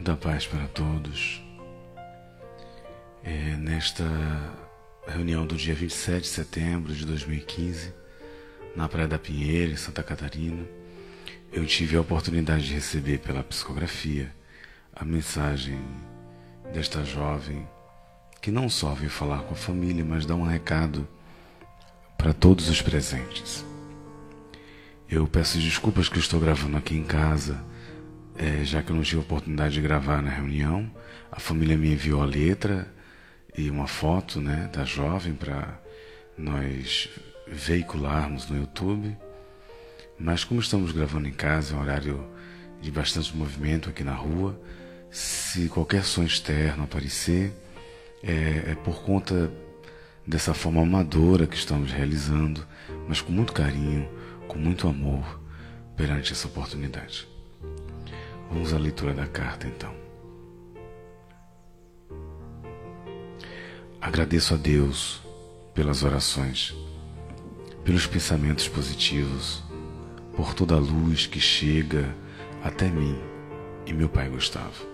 Da paz para todos. É, nesta reunião do dia 27 de setembro de 2015, na Praia da Pinheira, em Santa Catarina, eu tive a oportunidade de receber pela psicografia a mensagem desta jovem que não só veio falar com a família, mas dá um recado para todos os presentes. Eu peço desculpas que estou gravando aqui em casa é, já que eu não tive oportunidade de gravar na reunião, a família me enviou a letra e uma foto né, da jovem para nós veicularmos no YouTube. Mas como estamos gravando em casa, é um horário de bastante movimento aqui na rua, se qualquer som externo aparecer, é, é por conta dessa forma amadora que estamos realizando, mas com muito carinho, com muito amor perante essa oportunidade. Vamos à leitura da carta então. Agradeço a Deus pelas orações, pelos pensamentos positivos, por toda a luz que chega até mim e meu pai Gustavo.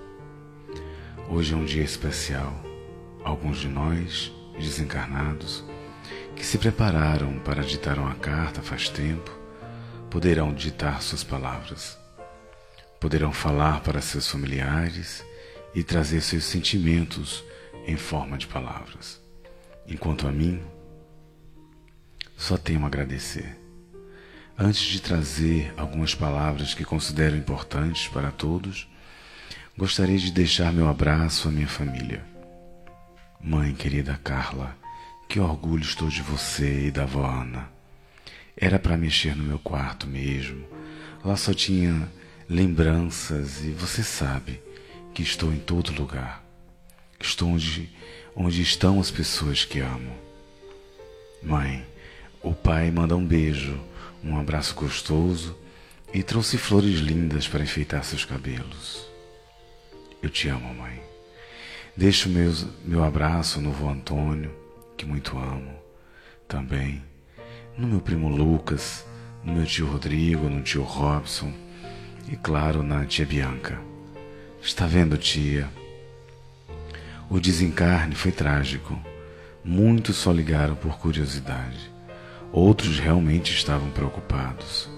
Hoje é um dia especial. Alguns de nós, desencarnados, que se prepararam para ditar uma carta faz tempo, poderão ditar suas palavras poderão falar para seus familiares e trazer seus sentimentos em forma de palavras. Enquanto a mim, só tenho a agradecer. Antes de trazer algumas palavras que considero importantes para todos, gostaria de deixar meu abraço à minha família. Mãe querida Carla, que orgulho estou de você e da avó Ana. Era para mexer no meu quarto mesmo. Lá só tinha lembranças e você sabe que estou em todo lugar. Estou onde, onde estão as pessoas que amo. Mãe, o pai manda um beijo, um abraço gostoso e trouxe flores lindas para enfeitar seus cabelos. Eu te amo, mãe. Deixo meus, meu abraço no vô Antônio, que muito amo, também, no meu primo Lucas, no meu tio Rodrigo, no tio Robson e, claro, na tia Bianca. Está vendo, tia? O desencarne foi trágico. Muitos só ligaram por curiosidade. Outros realmente estavam preocupados.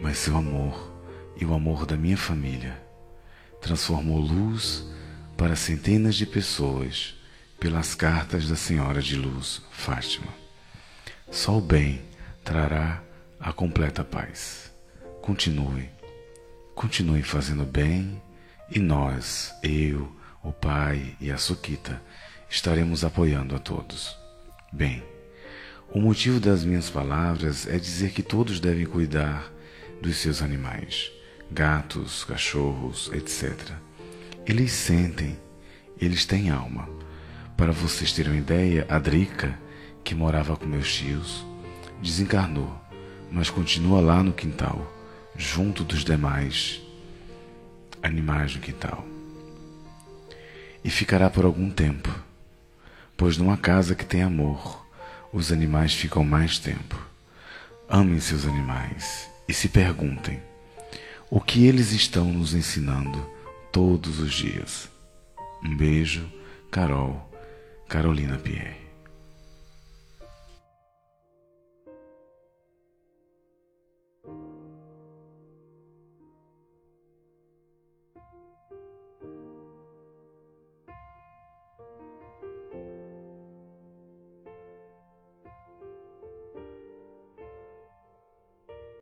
Mas seu amor e o amor da minha família transformou luz para centenas de pessoas pelas cartas da Senhora de Luz, Fátima. Só o bem trará a completa paz. Continue Continue fazendo bem e nós, eu, o pai e a Sukita, estaremos apoiando a todos. Bem, o motivo das minhas palavras é dizer que todos devem cuidar dos seus animais, gatos, cachorros, etc. Eles sentem, eles têm alma. Para vocês terem uma ideia, a Drica, que morava com meus tios, desencarnou, mas continua lá no quintal junto dos demais animais no quintal. E ficará por algum tempo, pois numa casa que tem amor, os animais ficam mais tempo. Amem seus animais e se perguntem o que eles estão nos ensinando todos os dias. Um beijo, Carol, Carolina Pierre.